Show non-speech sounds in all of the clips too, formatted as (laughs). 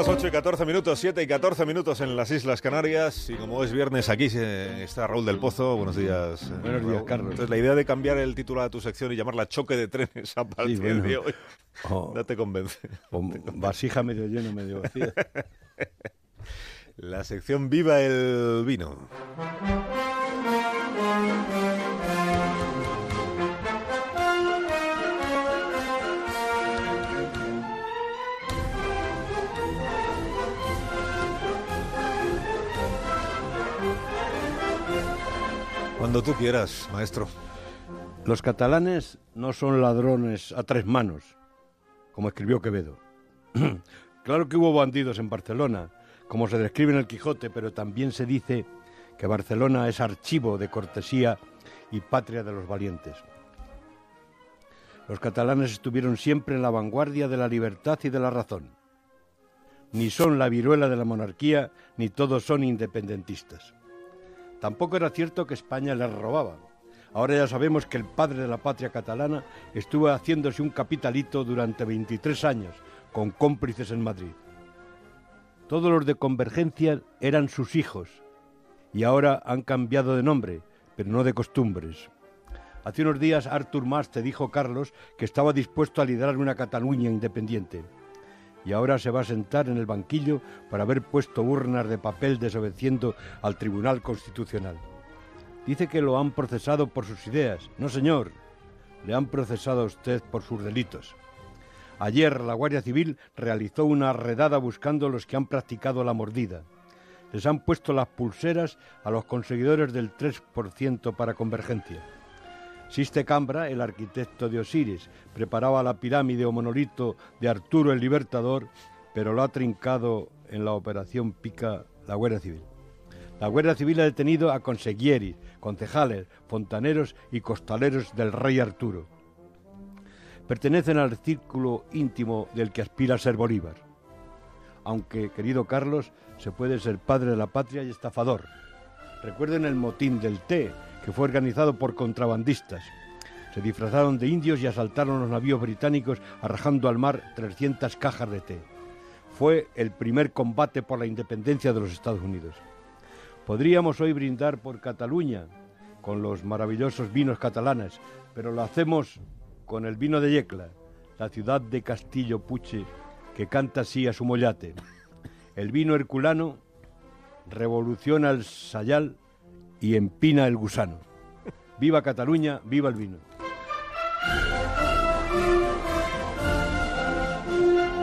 las 8 y 14 minutos, 7 y 14 minutos en las Islas Canarias. Y como es viernes aquí está Raúl del Pozo. Buenos días. Eh, Buenos días, Carlos. Entonces, la idea de cambiar el título de tu sección y llamarla Choque de Trenes a partir de hoy oh. no te convence. vasija medio lleno, medio vacía. (laughs) la sección Viva el Vino. Cuando tú quieras, maestro. Los catalanes no son ladrones a tres manos, como escribió Quevedo. (clears throat) claro que hubo bandidos en Barcelona, como se describe en el Quijote, pero también se dice que Barcelona es archivo de cortesía y patria de los valientes. Los catalanes estuvieron siempre en la vanguardia de la libertad y de la razón. Ni son la viruela de la monarquía, ni todos son independentistas. Tampoco era cierto que España les robaba. Ahora ya sabemos que el padre de la patria catalana estuvo haciéndose un capitalito durante 23 años, con cómplices en Madrid. Todos los de Convergencia eran sus hijos, y ahora han cambiado de nombre, pero no de costumbres. Hace unos días Artur Mas te dijo, Carlos, que estaba dispuesto a liderar una Cataluña independiente y ahora se va a sentar en el banquillo para haber puesto urnas de papel desobedeciendo al Tribunal Constitucional. Dice que lo han procesado por sus ideas. No, señor, le han procesado a usted por sus delitos. Ayer la Guardia Civil realizó una redada buscando a los que han practicado la mordida. Les han puesto las pulseras a los conseguidores del 3% para convergencia. Siste Cambra, el arquitecto de Osiris, preparaba la pirámide o monolito de Arturo el Libertador, pero lo ha trincado en la operación Pica la Guardia Civil. La Guardia Civil ha detenido a conseguieris, concejales, fontaneros y costaleros del rey Arturo. Pertenecen al círculo íntimo del que aspira a ser Bolívar. Aunque, querido Carlos, se puede ser padre de la patria y estafador. Recuerden el motín del té, que fue organizado por contrabandistas. Se disfrazaron de indios y asaltaron los navíos británicos arrajando al mar 300 cajas de té. Fue el primer combate por la independencia de los Estados Unidos. Podríamos hoy brindar por Cataluña con los maravillosos vinos catalanes, pero lo hacemos con el vino de Yecla, la ciudad de Castillo Puche, que canta así a su mollate. El vino herculano revoluciona el sayal y empina el gusano. Viva Cataluña, viva el vino.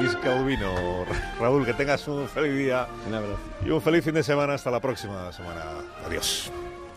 Visca el vino. Raúl, que tengas un feliz día. Un abrazo. Y un feliz fin de semana. Hasta la próxima semana. Adiós.